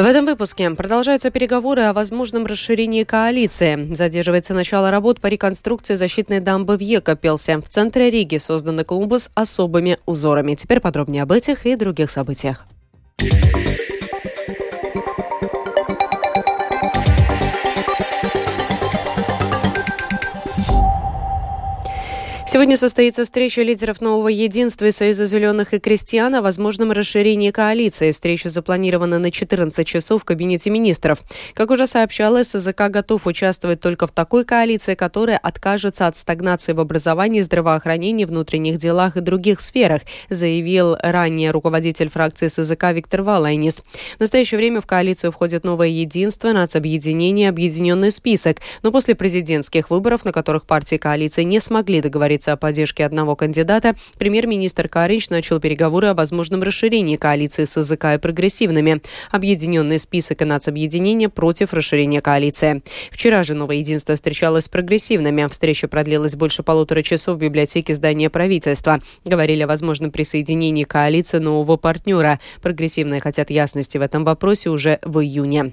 В этом выпуске продолжаются переговоры о возможном расширении коалиции. Задерживается начало работ по реконструкции защитной дамбы в Екопелсе. В центре Риги созданы клубы с особыми узорами. Теперь подробнее об этих и других событиях. Сегодня состоится встреча лидеров нового единства и Союза зеленых и крестьян о возможном расширении коалиции. Встреча запланирована на 14 часов в Кабинете министров. Как уже сообщалось, СЗК готов участвовать только в такой коалиции, которая откажется от стагнации в образовании, здравоохранении, внутренних делах и других сферах, заявил ранее руководитель фракции СЗК Виктор Валайнис. В настоящее время в коалицию входит новое единство, нацобъединение, объединенный список. Но после президентских выборов, на которых партии коалиции не смогли договориться договориться о поддержке одного кандидата, премьер-министр Каринч начал переговоры о возможном расширении коалиции с языка и прогрессивными. Объединенный список и нацобъединение против расширения коалиции. Вчера же новое единство встречалось с прогрессивными. Встреча продлилась больше полутора часов в библиотеке здания правительства. Говорили о возможном присоединении коалиции нового партнера. Прогрессивные хотят ясности в этом вопросе уже в июне.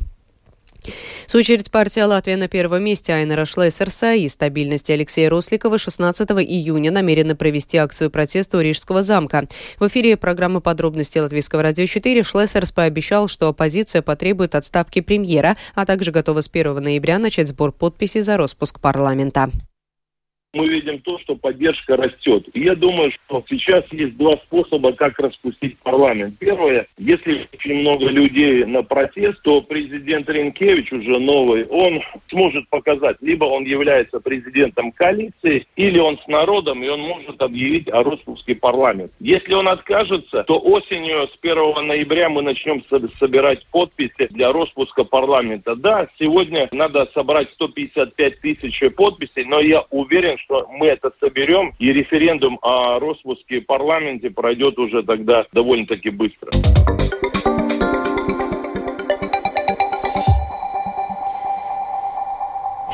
В свою очередь, партия «Латвия» на первом месте Айнера Шлессерса и стабильности Алексея Росликова 16 июня намерены провести акцию протеста у Рижского замка. В эфире программы «Подробности Латвийского радио 4» Шлессерс пообещал, что оппозиция потребует отставки премьера, а также готова с 1 ноября начать сбор подписей за распуск парламента мы видим то, что поддержка растет. И я думаю, что сейчас есть два способа, как распустить парламент. Первое, если очень много людей на протест, то президент Ренкевич уже новый, он сможет показать, либо он является президентом коалиции, или он с народом, и он может объявить о распуске парламента. Если он откажется, то осенью с 1 ноября мы начнем собирать подписи для распуска парламента. Да, сегодня надо собрать 155 тысяч подписей, но я уверен, что мы это соберем, и референдум о распуске парламенте пройдет уже тогда довольно-таки быстро.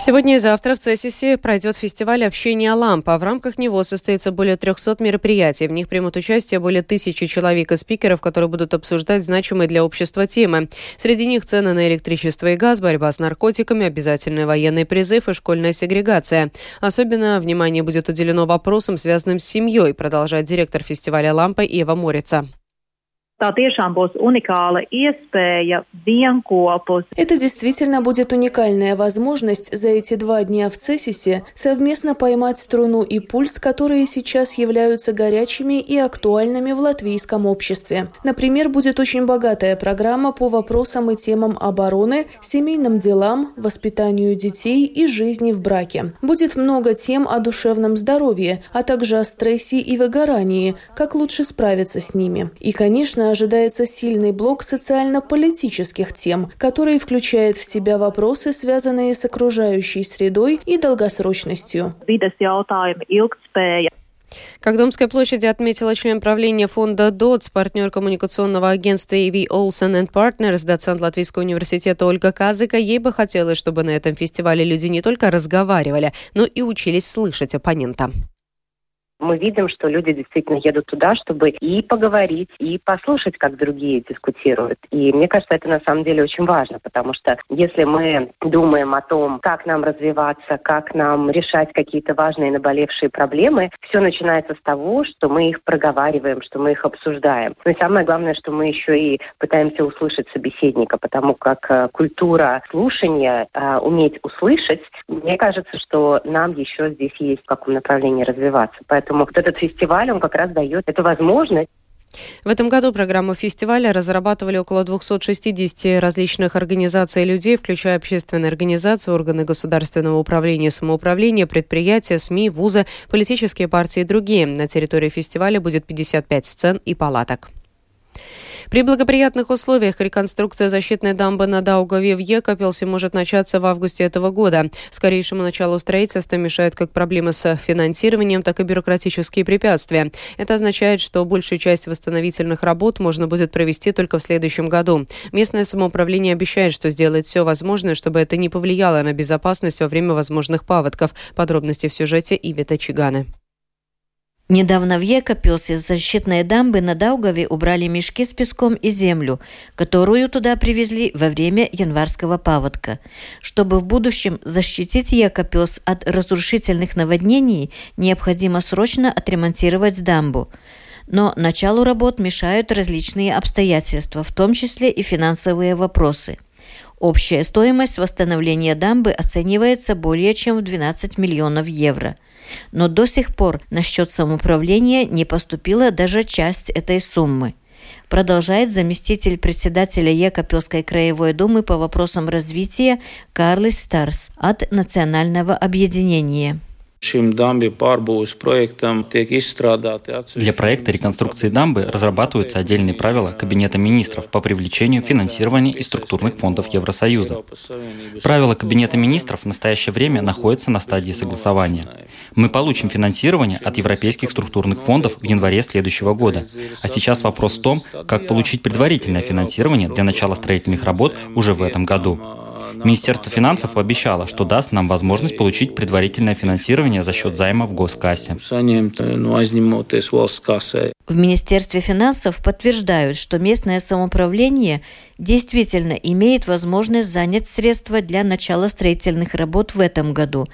Сегодня и завтра в Цесисе пройдет фестиваль общения лампа. В рамках него состоится более 300 мероприятий. В них примут участие более тысячи человек и спикеров, которые будут обсуждать значимые для общества темы. Среди них цены на электричество и газ, борьба с наркотиками, обязательный военный призыв и школьная сегрегация. Особенно внимание будет уделено вопросам, связанным с семьей, продолжает директор фестиваля «Лампа» Ева Морица. Tā tiešām būs уникāla iespēja vienkopus. Это действительно будет уникальная возможность за эти два дня в Цесисе совместно поймать струну и пульс, которые сейчас являются горячими и актуальными в латвийском обществе. Например, будет очень богатая программа по вопросам и темам обороны, семейным делам, воспитанию детей и жизни в браке. Будет много тем о душевном здоровье, а также о стрессе и выгорании, как лучше справиться с ними. И, конечно, ожидается сильный блок социально-политических тем, который включает в себя вопросы, связанные с окружающей средой и долгосрочностью. Как Домской площади отметила член правления фонда ДОЦ, партнер коммуникационного агентства AV Olsen Partners, доцент Латвийского университета Ольга Казыка, ей бы хотелось, чтобы на этом фестивале люди не только разговаривали, но и учились слышать оппонента мы видим, что люди действительно едут туда, чтобы и поговорить, и послушать, как другие дискутируют. И мне кажется, это на самом деле очень важно, потому что если мы думаем о том, как нам развиваться, как нам решать какие-то важные наболевшие проблемы, все начинается с того, что мы их проговариваем, что мы их обсуждаем. Но и самое главное, что мы еще и пытаемся услышать собеседника, потому как э, культура слушания, э, уметь услышать, мне кажется, что нам еще здесь есть в каком направлении развиваться. Поэтому Поэтому вот этот фестиваль, он как раз дает эту возможность в этом году программу фестиваля разрабатывали около 260 различных организаций и людей, включая общественные организации, органы государственного управления самоуправления, предприятия, СМИ, вузы, политические партии и другие. На территории фестиваля будет 55 сцен и палаток. При благоприятных условиях реконструкция защитной дамбы на Даугаве в Екапелсе может начаться в августе этого года. Скорейшему началу строительства мешают как проблемы с финансированием, так и бюрократические препятствия. Это означает, что большую часть восстановительных работ можно будет провести только в следующем году. Местное самоуправление обещает, что сделает все возможное, чтобы это не повлияло на безопасность во время возможных паводков. Подробности в сюжете Ивита Чиганы. Недавно в Екапилсе с защитной дамбы на Даугаве убрали мешки с песком и землю, которую туда привезли во время январского паводка. Чтобы в будущем защитить Екапилс от разрушительных наводнений, необходимо срочно отремонтировать дамбу. Но началу работ мешают различные обстоятельства, в том числе и финансовые вопросы. Общая стоимость восстановления дамбы оценивается более чем в 12 миллионов евро – но до сих пор на счет самоуправления не поступила даже часть этой суммы продолжает заместитель председателя Екапелской краевой думы по вопросам развития Карлис Старс от Национального объединения. Для проекта реконструкции дамбы разрабатываются отдельные правила Кабинета министров по привлечению финансирования из структурных фондов Евросоюза. Правила Кабинета министров в настоящее время находятся на стадии согласования. Мы получим финансирование от европейских структурных фондов в январе следующего года. А сейчас вопрос в том, как получить предварительное финансирование для начала строительных работ уже в этом году. Министерство финансов пообещало, что даст нам возможность получить предварительное финансирование за счет займа в госкассе. В Министерстве финансов подтверждают, что местное самоуправление действительно имеет возможность занять средства для начала строительных работ в этом году.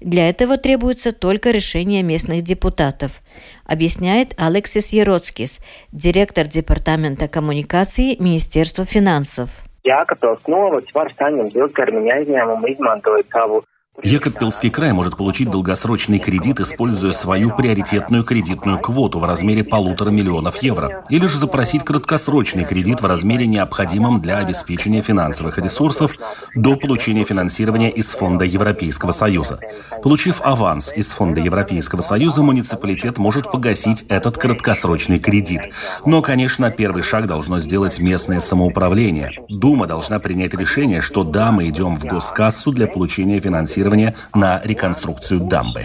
Для этого требуется только решение местных депутатов, объясняет Алексис Ероцкис, директор Департамента коммуникации Министерства финансов. Jēkabpils novads var saņemt ilgtermiņa aizņēmumu, izmantojot savu Екапельский край может получить долгосрочный кредит, используя свою приоритетную кредитную квоту в размере полутора миллионов евро, или же запросить краткосрочный кредит в размере необходимом для обеспечения финансовых ресурсов до получения финансирования из Фонда Европейского Союза. Получив аванс из Фонда Европейского Союза, муниципалитет может погасить этот краткосрочный кредит. Но, конечно, первый шаг должно сделать местное самоуправление. Дума должна принять решение, что да, мы идем в госкассу для получения финансирования финансирования на реконструкцию дамбы.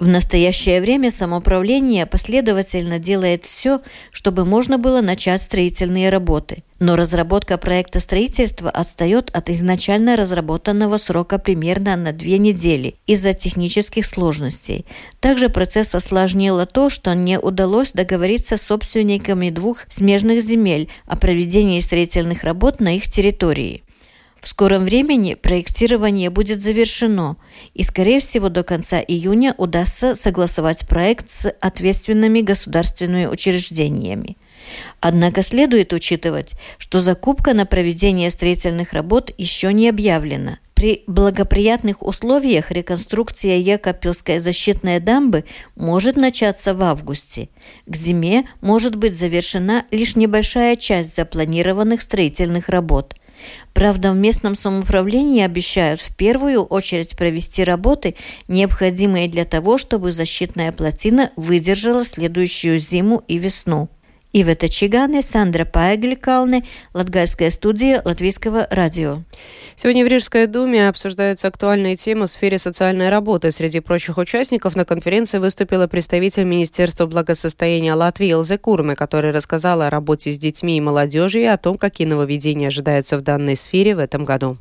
В настоящее время самоуправление последовательно делает все, чтобы можно было начать строительные работы. Но разработка проекта строительства отстает от изначально разработанного срока примерно на две недели из-за технических сложностей. Также процесс осложнило то, что не удалось договориться с собственниками двух смежных земель о проведении строительных работ на их территории. В скором времени проектирование будет завершено, и, скорее всего, до конца июня удастся согласовать проект с ответственными государственными учреждениями. Однако следует учитывать, что закупка на проведение строительных работ еще не объявлена. При благоприятных условиях реконструкция Екапельской защитной дамбы может начаться в августе. К зиме может быть завершена лишь небольшая часть запланированных строительных работ. Правда, в местном самоуправлении обещают в первую очередь провести работы, необходимые для того, чтобы защитная плотина выдержала следующую зиму и весну. Ивета Чигане, Сандра Паегликалне, Латгальская студия Латвийского радио. Сегодня в Рижской думе обсуждаются актуальные темы в сфере социальной работы. Среди прочих участников на конференции выступила представитель Министерства благосостояния Латвии Илзе Курме, который рассказала о работе с детьми и молодежью и о том, какие нововведения ожидаются в данной сфере в этом году.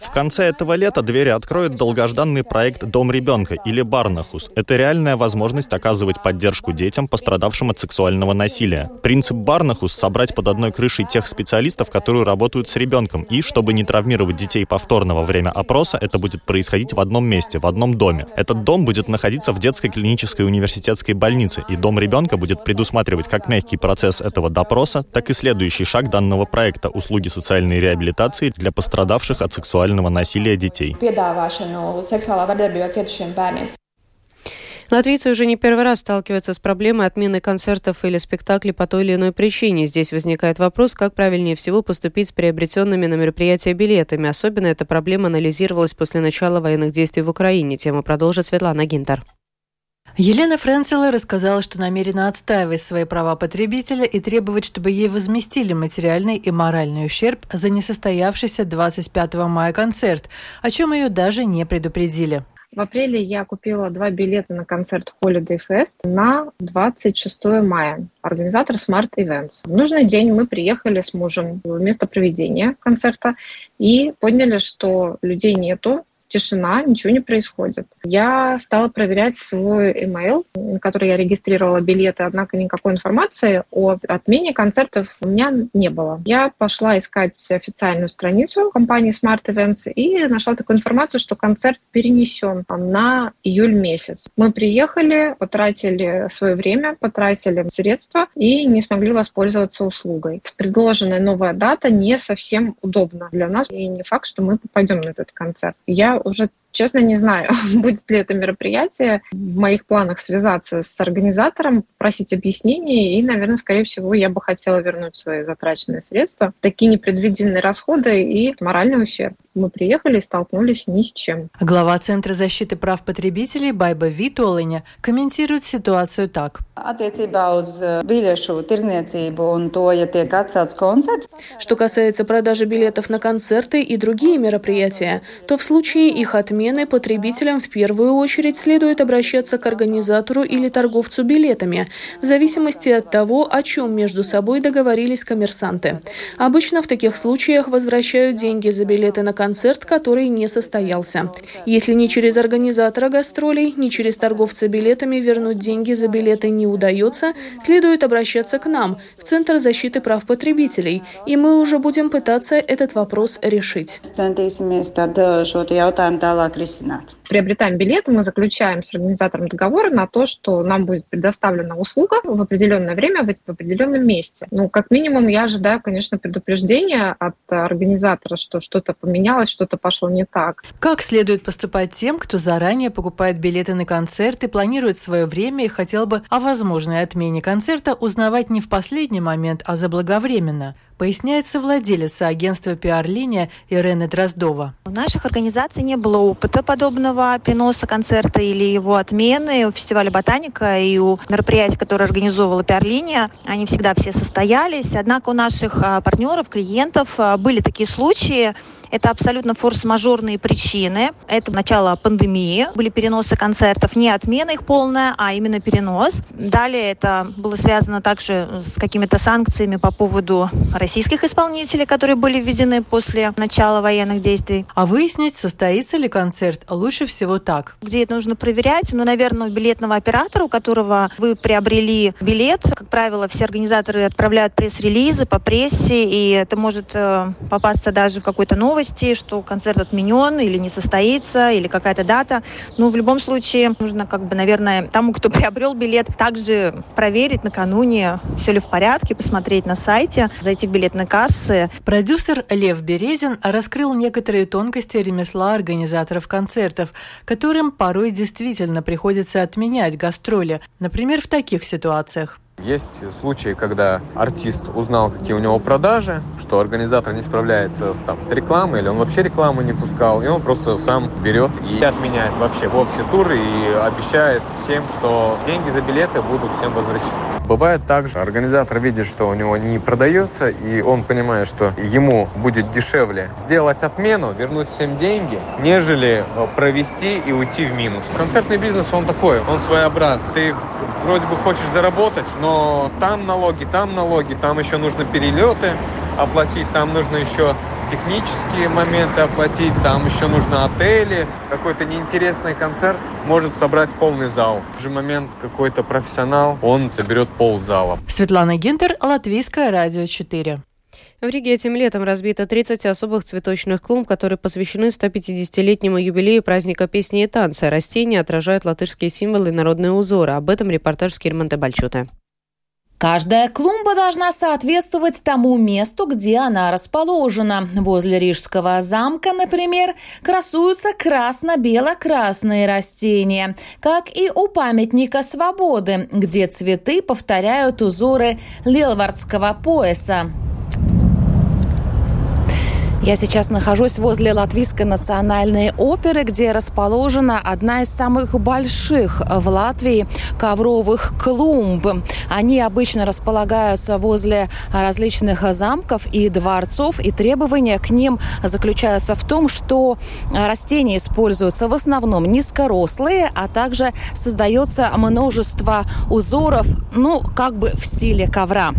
В конце этого лета двери откроет долгожданный проект «Дом ребенка» или «Барнахус». Это реальная возможность оказывать поддержку детям, пострадавшим от сексуального насилия. Принцип «Барнахус» — собрать под одной крышей тех специалистов, которые работают с ребенком. И, чтобы не травмировать детей повторно во время опроса, это будет происходить в одном месте, в одном доме. Этот дом будет находиться в детской клинической университетской больнице, и «Дом ребенка» будет предусматривать как мягкий процесс этого допроса, так и следующий шаг данного данного проекта услуги социальной реабилитации для пострадавших от сексуального насилия детей. Латвийцы уже не первый раз сталкиваются с проблемой отмены концертов или спектаклей по той или иной причине. Здесь возникает вопрос, как правильнее всего поступить с приобретенными на мероприятие билетами. Особенно эта проблема анализировалась после начала военных действий в Украине. Тему продолжит Светлана Гинтер. Елена Френцела рассказала, что намерена отстаивать свои права потребителя и требовать, чтобы ей возместили материальный и моральный ущерб за несостоявшийся 25 мая концерт, о чем ее даже не предупредили. В апреле я купила два билета на концерт Holiday Fest на 26 мая. Организатор Smart Events. В нужный день мы приехали с мужем в место проведения концерта и поняли, что людей нету, тишина, ничего не происходит. Я стала проверять свой email, на который я регистрировала билеты, однако никакой информации о отмене концертов у меня не было. Я пошла искать официальную страницу компании Smart Events и нашла такую информацию, что концерт перенесен на июль месяц. Мы приехали, потратили свое время, потратили средства и не смогли воспользоваться услугой. Предложенная новая дата не совсем удобна для нас, и не факт, что мы попадем на этот концерт. Я уже Честно, не знаю, будет ли это мероприятие. В моих планах связаться с организатором, просить объяснений, и, наверное, скорее всего, я бы хотела вернуть свои затраченные средства. Такие непредвиденные расходы и моральный ущерб. Мы приехали и столкнулись ни с чем. Глава Центра защиты прав потребителей Байба Витуолиня комментирует ситуацию так. Что касается продажи билетов на концерты и другие мероприятия, то в случае их отмены отмены потребителям в первую очередь следует обращаться к организатору или торговцу билетами, в зависимости от того, о чем между собой договорились коммерсанты. Обычно в таких случаях возвращают деньги за билеты на концерт, который не состоялся. Если ни через организатора гастролей, ни через торговца билетами вернуть деньги за билеты не удается, следует обращаться к нам, в Центр защиты прав потребителей, и мы уже будем пытаться этот вопрос решить atrisināt. Приобретаем билеты, мы заключаем с организатором договор на то, что нам будет предоставлена услуга в определенное время в определенном месте. Ну, как минимум, я ожидаю, конечно, предупреждения от организатора, что что-то поменялось, что-то пошло не так. Как следует поступать тем, кто заранее покупает билеты на концерты, планирует свое время и хотел бы о возможной отмене концерта узнавать не в последний момент, а заблаговременно? Поясняется владелица агентства «Пиар-линия» Ирена Дроздова. В наших организаций не было опыта подобного переноса концерта или его отмены. У фестиваля «Ботаника» и у мероприятий, которые организовывала «Пиар-линия», они всегда все состоялись. Однако у наших а, партнеров, клиентов а, были такие случаи, это абсолютно форс-мажорные причины. Это начало пандемии. Были переносы концертов, не отмена их полная, а именно перенос. Далее это было связано также с какими-то санкциями по поводу российских исполнителей, которые были введены после начала военных действий. А выяснить, состоится ли концерт, лучше всего так. Где это нужно проверять? Ну, наверное, у билетного оператора, у которого вы приобрели билет. Как правило, все организаторы отправляют пресс-релизы по прессе, и это может э, попасться даже в какой-то новый новости, что концерт отменен или не состоится, или какая-то дата. Ну, в любом случае, нужно, как бы, наверное, тому, кто приобрел билет, также проверить накануне, все ли в порядке, посмотреть на сайте, зайти в билетные кассы. Продюсер Лев Березин раскрыл некоторые тонкости ремесла организаторов концертов, которым порой действительно приходится отменять гастроли, например, в таких ситуациях. Есть случаи, когда артист узнал, какие у него продажи, что организатор не справляется с, там, с рекламой, или он вообще рекламу не пускал, и он просто сам берет и отменяет вообще вовсе туры и обещает всем, что деньги за билеты будут всем возвращены. Бывает также, организатор видит, что у него не продается, и он понимает, что ему будет дешевле сделать отмену, вернуть всем деньги, нежели э, провести и уйти в минус. Концертный бизнес, он такой, он своеобразный. Ты вроде бы хочешь заработать, но там налоги, там налоги, там еще нужно перелеты оплатить, там нужно еще технические моменты оплатить, там еще нужно отели. Какой-то неинтересный концерт может собрать полный зал. В же момент какой-то профессионал, он соберет пол зала. Светлана Гинтер, Латвийское радио 4. В Риге этим летом разбито 30 особых цветочных клумб, которые посвящены 150-летнему юбилею праздника песни и танца. Растения отражают латышские символы и народные узоры. Об этом репортаж с Бальчута. Каждая клумба должна соответствовать тому месту, где она расположена. Возле Рижского замка, например, красуются красно-бело-красные растения, как и у памятника свободы, где цветы повторяют узоры Лилвардского пояса. Я сейчас нахожусь возле Латвийской национальной оперы, где расположена одна из самых больших в Латвии ковровых клумб. Они обычно располагаются возле различных замков и дворцов, и требования к ним заключаются в том, что растения используются в основном низкорослые, а также создается множество узоров, ну, как бы в стиле ковра.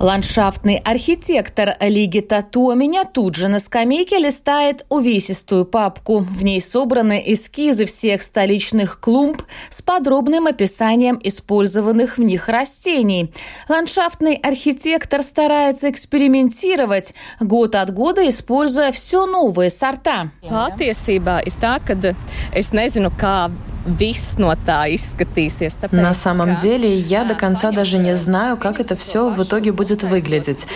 Ландшафтный архитектор Лигита Томиня тут же на скамейке листает увесистую папку. В ней собраны эскизы всех столичных клумб с подробным описанием использованных в них растений. Ландшафтный архитектор старается экспериментировать, год от года используя все новые сорта. На самом деле, я до конца даже не знаю, как это все в итоге будет выглядеть.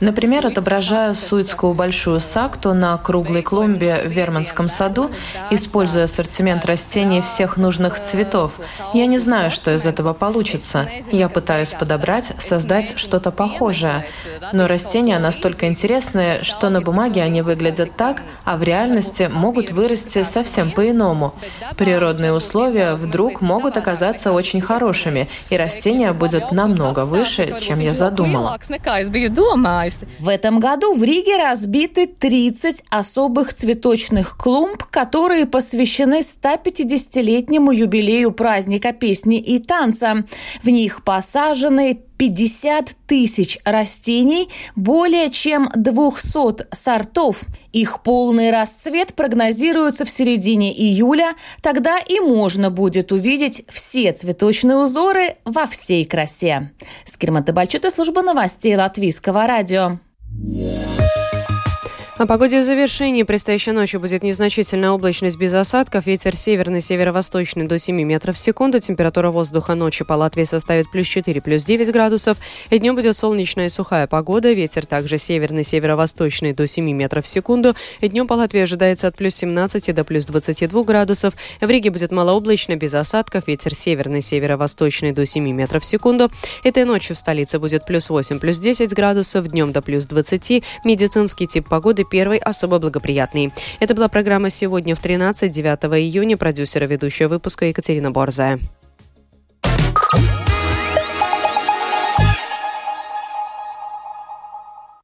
Например, отображаю суицкую большую сакту на круглой клумбе в Верманском саду, используя ассортимент растений всех нужных цветов. Я не знаю, что из этого получится. Я пытаюсь подобрать, создать что-то похожее. Но растения настолько интересные, что на бумаге они выглядят так, а в реальности могут вырасти совсем по-иному. Природные условия условия вдруг могут оказаться очень хорошими, и растения будет намного выше, чем я задумала. В этом году в Риге разбиты 30 особых цветочных клумб, которые посвящены 150-летнему юбилею праздника песни и танца. В них посажены 50 тысяч растений, более чем 200 сортов. Их полный расцвет прогнозируется в середине июля. Тогда и можно будет увидеть все цветочные узоры во всей красе. Скирмата Бальчута, служба новостей Латвийского радио. О погоде в завершении. Предстоящей ночью будет незначительная облачность без осадков. Ветер северный, северо-восточный до 7 метров в секунду. Температура воздуха ночи по Латвии составит плюс 4, плюс 9 градусов. И днем будет солнечная и сухая погода. Ветер также северный, северо-восточный до 7 метров в секунду. И днем по Латвии ожидается от плюс 17 до плюс 22 градусов. В Риге будет малооблачно, без осадков. Ветер северный, северо-восточный до 7 метров в секунду. Этой ночью в столице будет плюс 8, плюс 10 градусов. Днем до плюс 20. Медицинский тип погоды первый особо благоприятный. Это была программа «Сегодня в 13, 9 июня». Продюсера ведущая выпуска Екатерина Борзая.